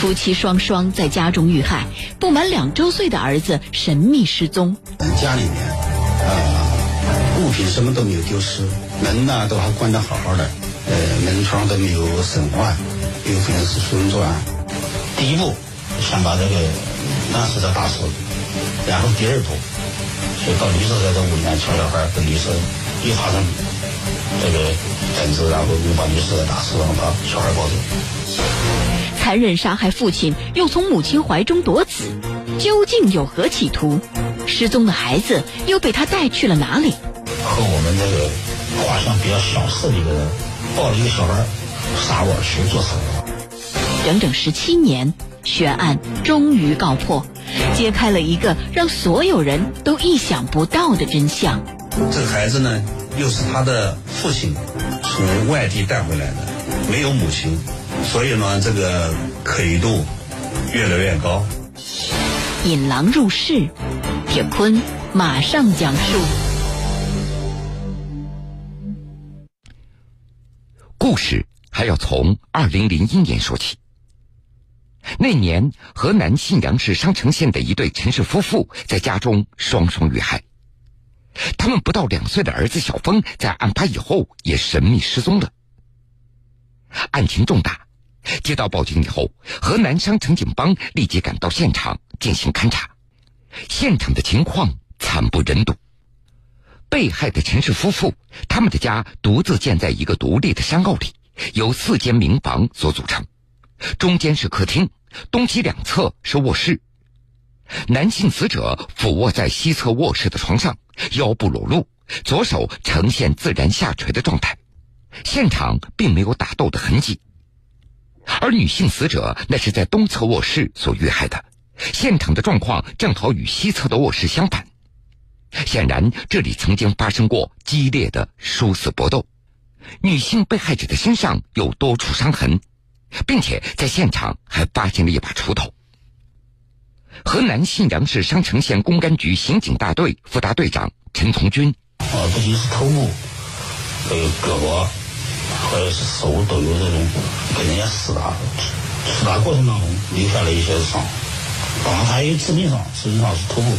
夫妻双双在家中遇害，不满两周岁的儿子神秘失踪。家里面，呃，物品什么都没有丢失，门呢都还关得好好的，呃，门窗都没有损坏，有可能是熟人作案。第一步，先把这个男死者打死，然后第二步，就到女死者的屋里面抢小孩，跟女死又发生这个争执，然后又把女死者打死，然后把小孩抱走。残忍杀害父亲，又从母亲怀中夺子，究竟有何企图？失踪的孩子又被他带去了哪里？和我们这个画像比较相似的一个人，抱着一个小孩，撒窝去做死。整整十七年，悬案终于告破，揭开了一个让所有人都意想不到的真相。这个孩子呢，又是他的父亲从外地带回来的，没有母亲。所以呢，这个可疑度越来越高。引狼入室，铁坤马上讲述。故事还要从二零零一年说起。那年，河南信阳市商城县的一对陈氏夫妇在家中双双遇害，他们不到两岁的儿子小峰在案发以后也神秘失踪了。案情重大。接到报警以后，河南商城警方立即赶到现场进行勘查。现场的情况惨不忍睹。被害的陈氏夫妇，他们的家独自建在一个独立的山坳里，由四间民房所组成。中间是客厅，东西两侧是卧室。男性死者俯卧在西侧卧室的床上，腰部裸露，左手呈现自然下垂的状态。现场并没有打斗的痕迹。而女性死者那是在东侧卧室所遇害的，现场的状况正好与西侧的卧室相反，显然这里曾经发生过激烈的殊死搏斗。女性被害者的身上有多处伤痕，并且在现场还发现了一把锄头。河南信阳市商城县公安局刑警大队副大队长陈从军：头部，还有胳膊。或者是手都有这种跟人家厮打，厮打过程当中留下了一些伤，然后还有致命伤，实际上是头部，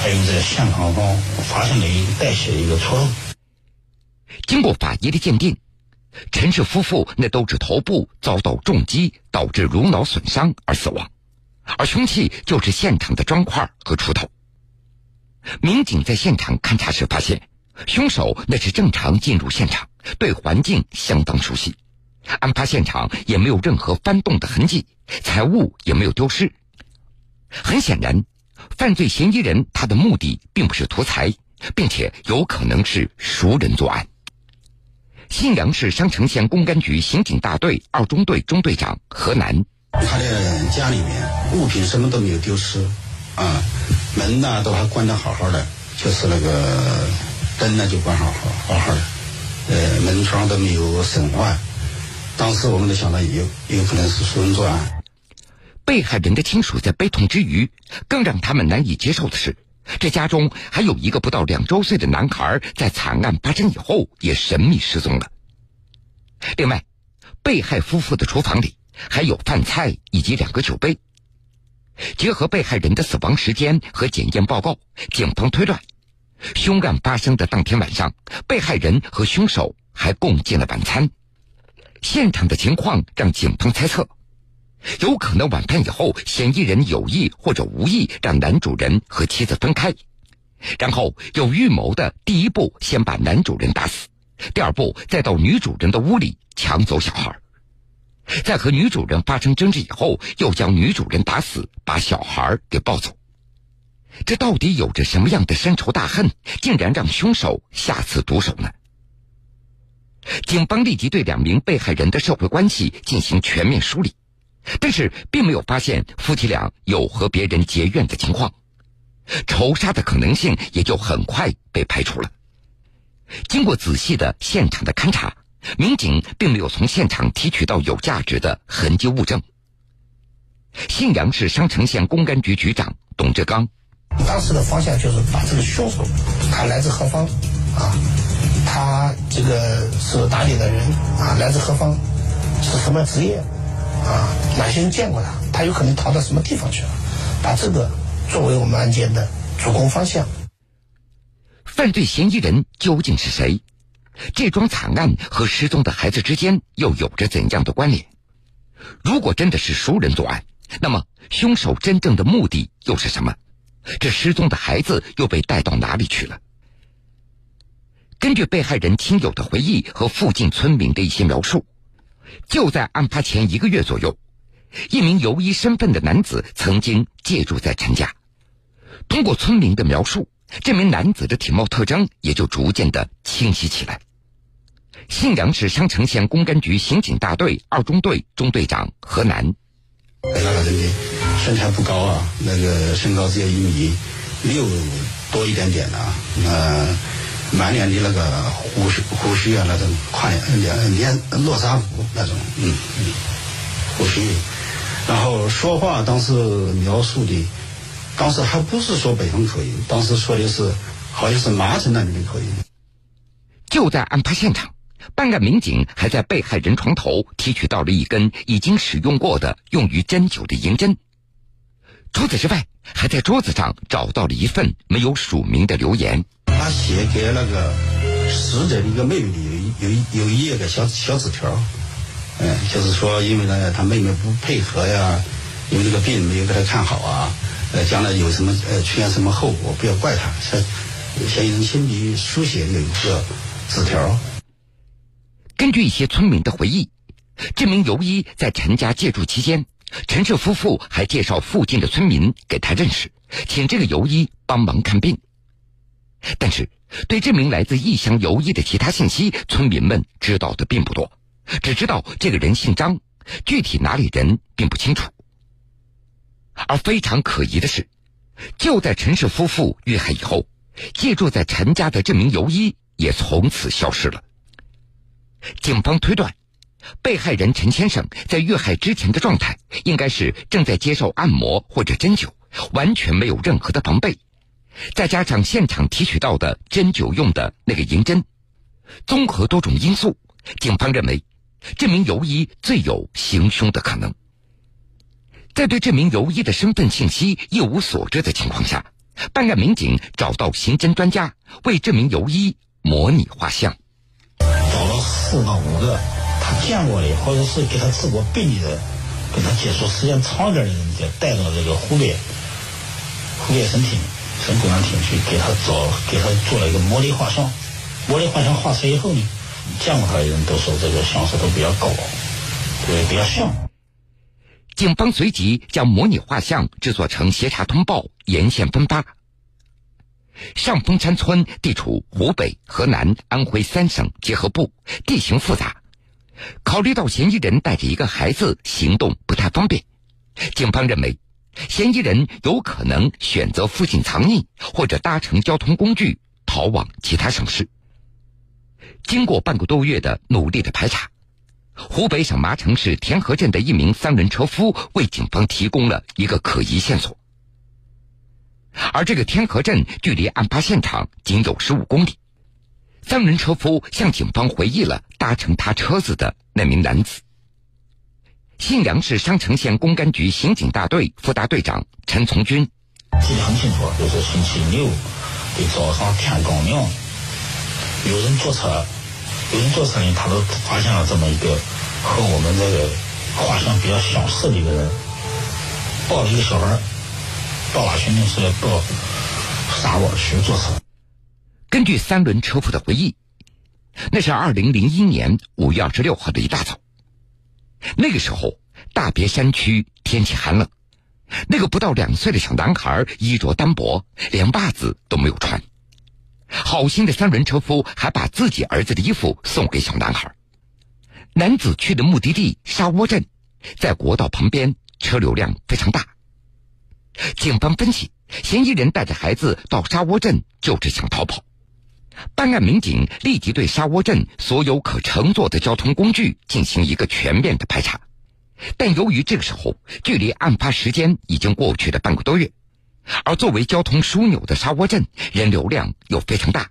还有在现场上发现了一个带血的一个戳痕。经过法医的鉴定，陈氏夫妇那都是头部遭到重击导致颅脑损伤而死亡，而凶器就是现场的砖块和锄头。民警在现场勘查时发现。凶手那是正常进入现场，对环境相当熟悉，案发现场也没有任何翻动的痕迹，财物也没有丢失。很显然，犯罪嫌疑人他的目的并不是图财，并且有可能是熟人作案。信阳市商城县公安局刑警大队二中队中队长何楠，他的家里面物品什么都没有丢失，啊，门呢都还关得好好的，就是那个。灯呢就关上好好好的，呃，门窗都没有损坏。当时我们都想到有有可能是熟人作案。被害人的亲属在悲痛之余，更让他们难以接受的是，这家中还有一个不到两周岁的男孩，在惨案发生以后也神秘失踪了。另外，被害夫妇的厨房里还有饭菜以及两个酒杯。结合被害人的死亡时间和检验报告，警方推断。凶案发生的当天晚上，被害人和凶手还共进了晚餐。现场的情况让警方猜测，有可能晚饭以后，嫌疑人有意或者无意让男主人和妻子分开，然后有预谋的第一步先把男主人打死，第二步再到女主人的屋里抢走小孩，在和女主人发生争执以后，又将女主人打死，把小孩给抱走。这到底有着什么样的深仇大恨，竟然让凶手下此毒手呢？警方立即对两名被害人的社会关系进行全面梳理，但是并没有发现夫妻俩有和别人结怨的情况，仇杀的可能性也就很快被排除了。经过仔细的现场的勘查，民警并没有从现场提取到有价值的痕迹物证。信阳市商城县公安局局长董志刚。当时的方向就是把这个凶手，他来自何方，啊，他这个是打理的人啊，来自何方，是什么职业，啊，哪些人见过他，他有可能逃到什么地方去了，把这个作为我们案件的主攻方向。犯罪嫌疑人究竟是谁？这桩惨案和失踪的孩子之间又有着怎样的关联？如果真的是熟人作案，那么凶手真正的目的又是什么？这失踪的孩子又被带到哪里去了？根据被害人亲友的回忆和附近村民的一些描述，就在案发前一个月左右，一名游医身份的男子曾经借住在陈家。通过村民的描述，这名男子的体貌特征也就逐渐的清晰起来。信阳市商城县公安局刑警大队二中队中队长何楠，身材不高啊，那个身高只有一米六多一点点啊，呃。满脸的那个胡须胡须啊，那种宽脸脸络腮胡那种，嗯嗯，胡须，然后说话当时描述的，当时还不是说北方口音，当时说的是好像是麻城那边的口音。就在案发现场，办案民警还在被害人床头提取到了一根已经使用过的用于针灸的银针。除此之外，还在桌子上找到了一份没有署名的留言。他写给那个死者的一个妹妹的有有有一页的小小纸条，嗯，就是说因为呢他妹妹不配合呀，因为这个病没有给他看好啊，呃，将来有什么呃出现什么后果不要怪他，像嫌疑人亲笔书写有一个纸条。根据一些村民的回忆，这名游医在陈家借住期间，陈氏夫妇还介绍附近的村民给他认识，请这个游医帮忙看病。但是，对这名来自异乡游医的其他信息，村民们知道的并不多，只知道这个人姓张，具体哪里人并不清楚。而非常可疑的是，就在陈氏夫妇遇害以后，借住在陈家的这名游医也从此消失了。警方推断，被害人陈先生在遇害之前的状态，应该是正在接受按摩或者针灸，完全没有任何的防备。再加上现场提取到的针灸用的那个银针，综合多种因素，警方认为这名游医最有行凶的可能。在对这名游医的身份信息一无所知的情况下，办案民警找到刑侦专家为这名游医模拟画像，找了四到五个见过的或者是给他治过病的人，跟他接触时间长点的人，就带到这个湖北湖北省厅。省公安厅去给他找，给他做了一个模拟画像。模拟画像画出来以后呢，见过他的人都说这个像素都比较高，对，比较像。警方随即将模拟画像制作成协查通报，沿线分发。上峰山村地处湖北、河南、安徽三省结合部，地形复杂。考虑到嫌疑人带着一个孩子，行动不太方便，警方认为。嫌疑人有可能选择附近藏匿，或者搭乘交通工具逃往其他省市。经过半个多月的努力的排查，湖北省麻城市天河镇的一名三轮车夫为警方提供了一个可疑线索。而这个天河镇距离案发现场仅有十五公里，三轮车夫向警方回忆了搭乘他车子的那名男子。信阳市商城县公安局刑警大队副大队长陈从军，记得很清楚，就是星期六的早上天刚亮，有人坐车，有人坐车。呢，他都发现了这么一个和我们这个画像比较相似的一个人，抱了一个小孩，到哪去呢？是要到沙窝去坐车。根据三轮车。夫的回忆，那是二零零一年五月二十六号的一大早。那个时候，大别山区天气寒冷，那个不到两岁的小男孩衣着单薄，连袜子都没有穿。好心的三轮车夫还把自己儿子的衣服送给小男孩。男子去的目的地沙窝镇，在国道旁边，车流量非常大。警方分析，嫌疑人带着孩子到沙窝镇就是想逃跑。办案民警立即对沙窝镇所有可乘坐的交通工具进行一个全面的排查，但由于这个时候距离案发时间已经过去了半个多月，而作为交通枢纽的沙窝镇人流量又非常大，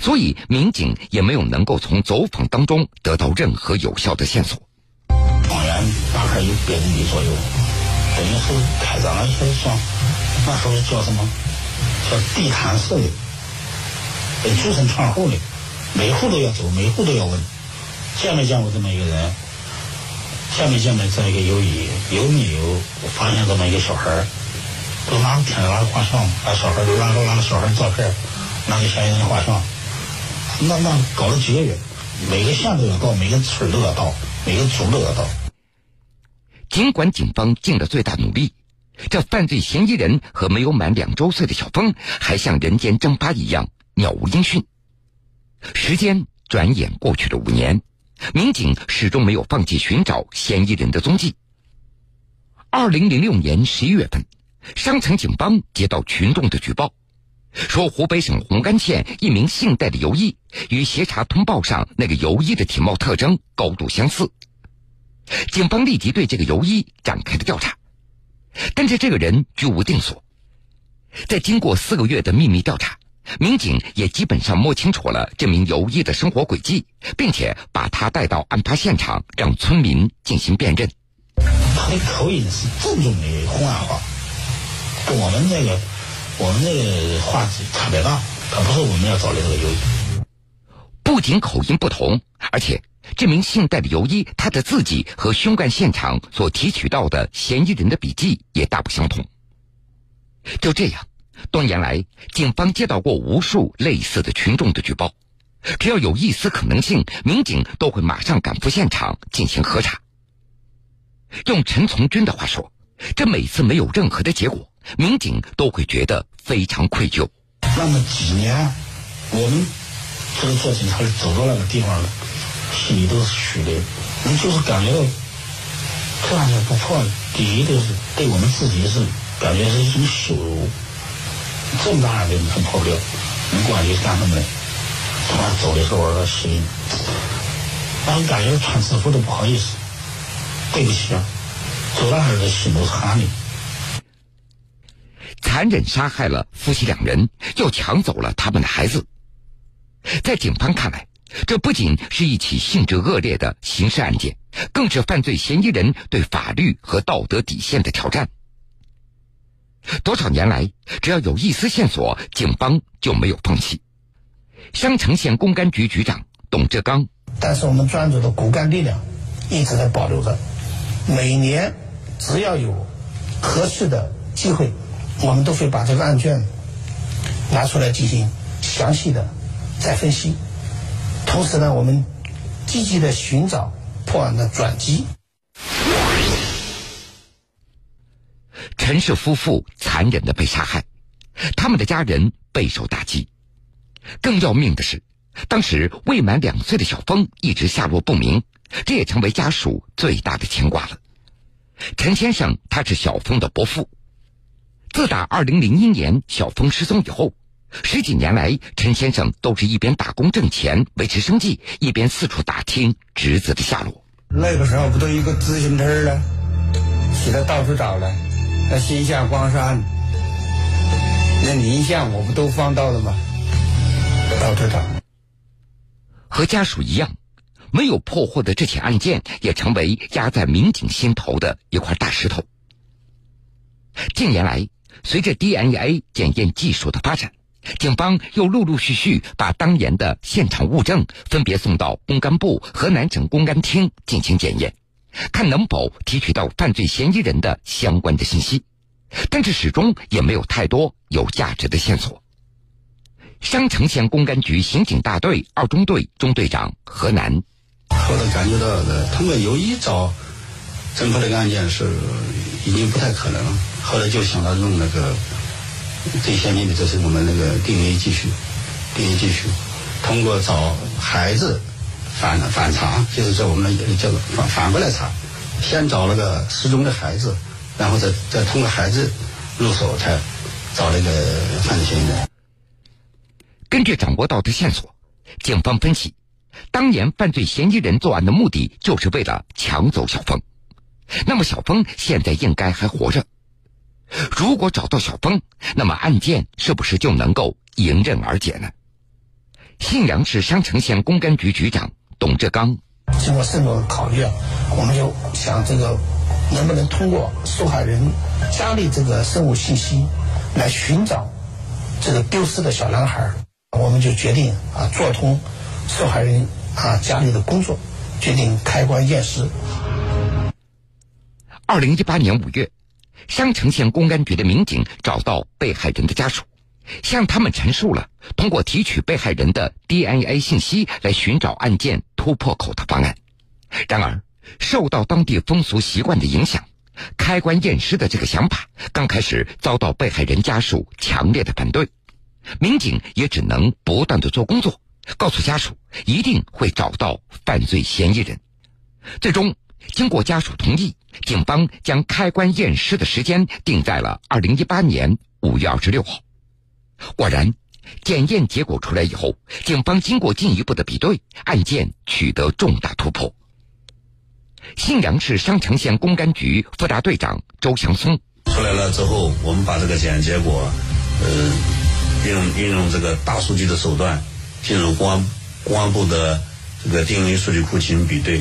所以民警也没有能够从走访当中得到任何有效的线索。方圆大概有百公里左右，等于是开张了，就是说那时候叫什么？叫地毯式的，逐层串户的，每户都要走，每户都要问，见没见过这么一个人？见没见没这么一个友谊？有没有发现这么一个小孩儿？都拿着天拿着画像，把小孩儿拿着拿着小孩儿照片，拿给嫌疑人画像，那那搞了几个月，每个县都要到，每个村都要到，每个组都要到。尽管警方尽了最大努力，这犯罪嫌疑人和没有满两周岁的小峰还像人间蒸发一样杳无音讯。时间转眼过去了五年，民警始终没有放弃寻找嫌疑人的踪迹。二零零六年十一月份，商城警方接到群众的举报，说湖北省红干县一名姓戴的游医与协查通报上那个游医的体貌特征高度相似。警方立即对这个游医展开了调查，但是这个人居无定所。在经过四个月的秘密调查，民警也基本上摸清楚了这名游医的生活轨迹，并且把他带到案发现场，让村民进行辨认。他的口音是正宗的红安话，跟我们这个我们这个话差别大。他不是我们要找的这个游医。不仅口音不同，而且。这名姓戴的游医，他的字迹和凶案现场所提取到的嫌疑人的笔迹也大不相同。就这样，多年来，警方接到过无数类似的群众的举报，只要有一丝可能性，民警都会马上赶赴现场进行核查。用陈从军的话说，这每次没有任何的结果，民警都会觉得非常愧疚。那么几年，我们这个做警察的走到那个地方了。心里都是虚的，你就是感觉到这件不破，第一就是对我们自己是感觉是一种羞辱。这么大案子你还破不了，你管你干什么的？他走的时候，我心里，让人感觉穿制服都不好意思，对不起啊，走那儿的心都是寒的。残忍杀害了夫妻两人，又抢走了他们的孩子，在警方看来。这不仅是一起性质恶劣的刑事案件，更是犯罪嫌疑人对法律和道德底线的挑战。多少年来，只要有一丝线索，警方就没有放弃。襄城县公安局局长董志刚，但是我们专案组的骨干力量一直在保留着。每年只要有合适的机会，我们都会把这个案卷拿出来进行详细的再分析。同时呢，我们积极的寻找破案的转机。陈氏夫妇残忍的被杀害，他们的家人备受打击。更要命的是，当时未满两岁的小峰一直下落不明，这也成为家属最大的牵挂了。陈先生他是小峰的伯父，自打二零零一年小峰失踪以后。十几年来，陈先生都是一边打工挣钱维持生计，一边四处打听侄子的下落。那个时候不都一个自行车了，骑着到处找了。那新下光山，那宁夏我不都放到了吗？到处找。和家属一样，没有破获的这起案件，也成为压在民警心头的一块大石头。近年来，随着 DNA 检验技术的发展。警方又陆陆续续把当年的现场物证分别送到公安部、河南省公安厅进行检验，看能否提取到犯罪嫌疑人的相关的信息，但是始终也没有太多有价值的线索。商城县公安局刑警大队二中队中队长何楠，后来感觉到的，他们有一找侦破这个案件是已经不太可能了，后来就想到用那个。最先进的就是我们那个 DNA 技术，DNA 技术，通过找孩子反反查，就是在我们叫做反反过来查，先找那个失踪的孩子，然后再再通过孩子入手，才找那个犯罪嫌疑人。根据掌握到的线索，警方分析，当年犯罪嫌疑人作案的目的就是为了抢走小峰，那么小峰现在应该还活着。如果找到小峰，那么案件是不是就能够迎刃而解呢？信阳市商城县公安局局长董志刚，经过慎重的考虑啊，我们就想这个能不能通过受害人家里这个生物信息来寻找这个丢失的小男孩？我们就决定啊，做通受害人啊家里的工作，决定开棺验尸。二零一八年五月，商城县公安局的民警找到被害人的家属，向他们陈述了通过提取被害人的 DNA 信息来寻找案件突破口的方案。然而，受到当地风俗习惯的影响，开棺验尸的这个想法刚开始遭到被害人家属强烈的反对。民警也只能不断的做工作，告诉家属一定会找到犯罪嫌疑人。最终，经过家属同意，警方将开棺验尸的时间定在了二零一八年五月二十六号。果然，检验结果出来以后，警方经过进一步的比对，案件取得重大突破。信阳市商城县公安局副大队长周祥松出来了之后，我们把这个检验结果，呃。运用运用这个大数据的手段，进入公安公安部的这个 DNA 数据库进行比对，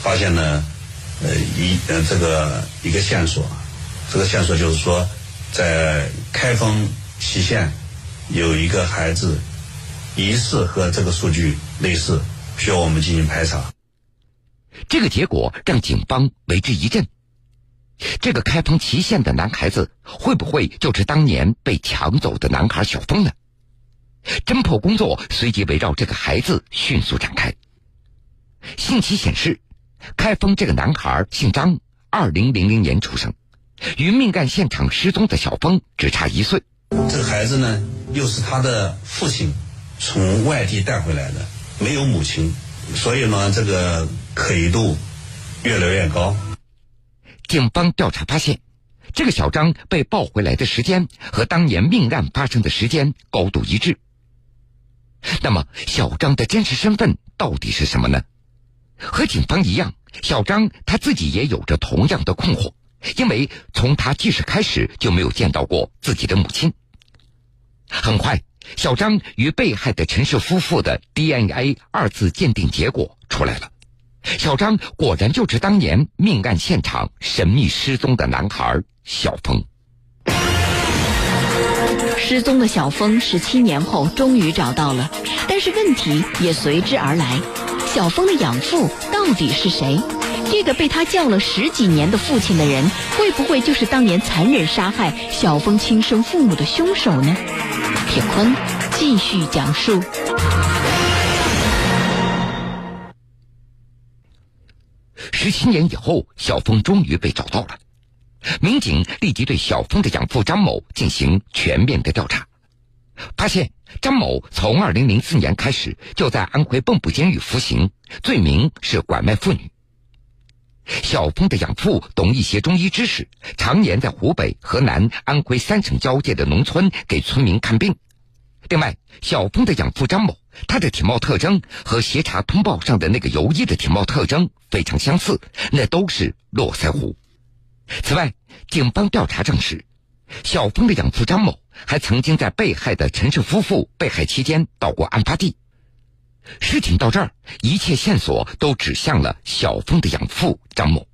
发现呢，呃一呃这个一个线索，这个线索就是说，在开封祁县有一个孩子疑似和这个数据类似，需要我们进行排查。这个结果让警方为之一振。这个开封祁县的男孩子会不会就是当年被抢走的男孩小峰呢？侦破工作随即围绕这个孩子迅速展开。信息显示，开封这个男孩姓张，二零零零年出生，与命案现场失踪的小峰只差一岁。这个孩子呢，又是他的父亲从外地带回来的，没有母亲，所以呢，这个可疑度越来越高。警方调查发现，这个小张被抱回来的时间和当年命案发生的时间高度一致。那么，小张的真实身份到底是什么呢？和警方一样，小张他自己也有着同样的困惑，因为从他记事开始就没有见到过自己的母亲。很快，小张与被害的陈氏夫妇的 DNA 二次鉴定结果出来了。小张果然就是当年命案现场神秘失踪的男孩小峰。失踪的小峰十七年后终于找到了，但是问题也随之而来：小峰的养父到底是谁？这个被他叫了十几年的父亲的人，会不会就是当年残忍杀害小峰亲生父母的凶手呢？铁坤继续讲述。十七年以后，小峰终于被找到了。民警立即对小峰的养父张某进行全面的调查，发现张某从二零零四年开始就在安徽蚌埠监狱服刑，罪名是拐卖妇女。小峰的养父懂一些中医知识，常年在湖北、河南、安徽三省交界的农村给村民看病。另外，小峰的养父张某，他的体貌特征和协查通报上的那个游医的体貌特征非常相似，那都是络腮胡。此外，警方调查证实，小峰的养父张某还曾经在被害的陈氏夫妇被害期间到过案发地。事情到这儿，一切线索都指向了小峰的养父张某。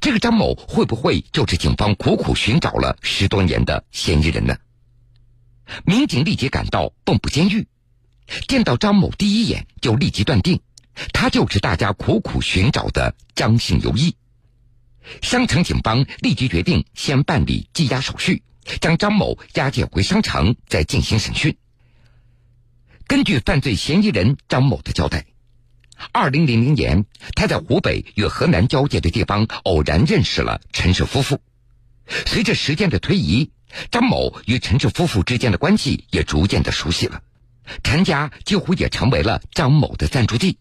这个张某会不会就是警方苦苦寻找了十多年的嫌疑人呢？民警立即赶到蚌埠监狱，见到张某第一眼就立即断定，他就是大家苦苦寻找的张姓游医。商城警方立即决定先办理羁押手续，将张某押解回商城，再进行审讯。根据犯罪嫌疑人张某的交代，二零零零年他在湖北与河南交界的地方偶然认识了陈氏夫妇，随着时间的推移。张某与陈氏夫妇之间的关系也逐渐的熟悉了，陈家几乎也成为了张某的暂住地，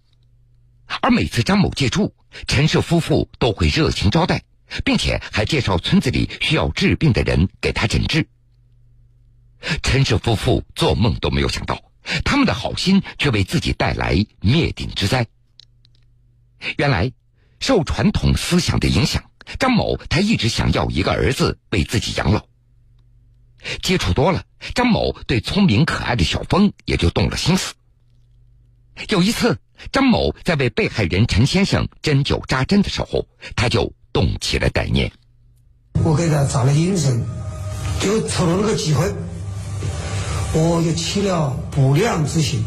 而每次张某借住，陈氏夫妇都会热情招待，并且还介绍村子里需要治病的人给他诊治。陈氏夫妇做梦都没有想到，他们的好心却为自己带来灭顶之灾。原来，受传统思想的影响，张某他一直想要一个儿子为自己养老。接触多了，张某对聪明可爱的小峰也就动了心思。有一次，张某在为被害人陈先生针灸扎针的时候，他就动起了歹念。我给他找了阴神，就瞅了那个机会，我就起了不良之心。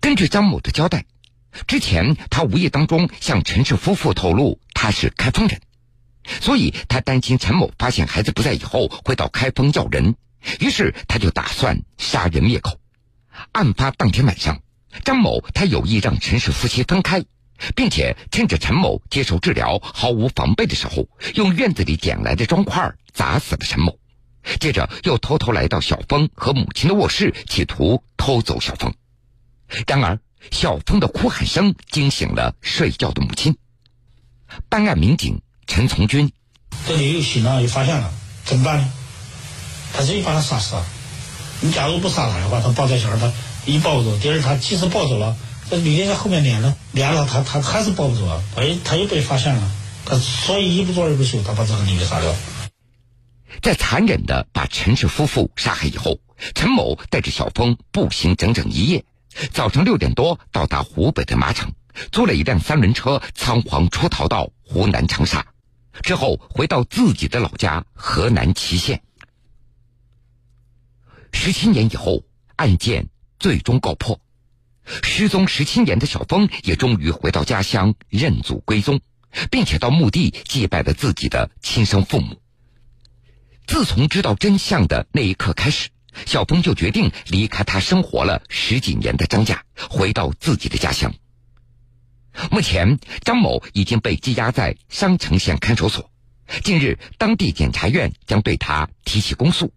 根据张某的交代，之前他无意当中向陈氏夫妇透露他是开封人，所以他担心陈某发现孩子不在以后会到开封要人，于是他就打算杀人灭口。案发当天晚上，张某他有意让陈氏夫妻分开，并且趁着陈某接受治疗毫无防备的时候，用院子里捡来的砖块砸死了陈某，接着又偷偷来到小峰和母亲的卧室，企图偷走小峰。然而，小峰的哭喊声惊醒了睡觉的母亲。办案民警陈从军，这里又醒了，又发现了，怎么办呢？他直接把他杀死了。你假如不杀他的话，他抱着小孩，他一抱不走。第二，他即使抱走了，这女的在后面撵了，撵了他，他还是抱不走啊！他他又被发现了，他所以一不做二不休，他把这个女的杀掉。在残忍的把陈氏夫妇杀害以后，陈某带着小峰步行整整一夜，早上六点多到达湖北的马场，租了一辆三轮车，仓皇出逃到湖南长沙，之后回到自己的老家河南淇县。十七年以后，案件最终告破，失踪十七年的小峰也终于回到家乡认祖归宗，并且到墓地祭拜了自己的亲生父母。自从知道真相的那一刻开始，小峰就决定离开他生活了十几年的张家，回到自己的家乡。目前，张某已经被羁押在商城县看守所，近日当地检察院将对他提起公诉。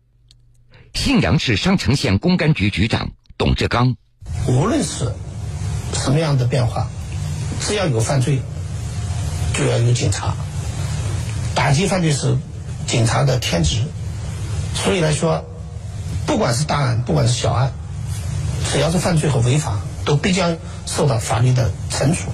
信阳市商城县公安局局长董志刚，无论是什么样的变化，只要有犯罪，就要有警察。打击犯罪是警察的天职，所以来说，不管是大案，不管是小案，只要是犯罪和违法，都必将受到法律的惩处。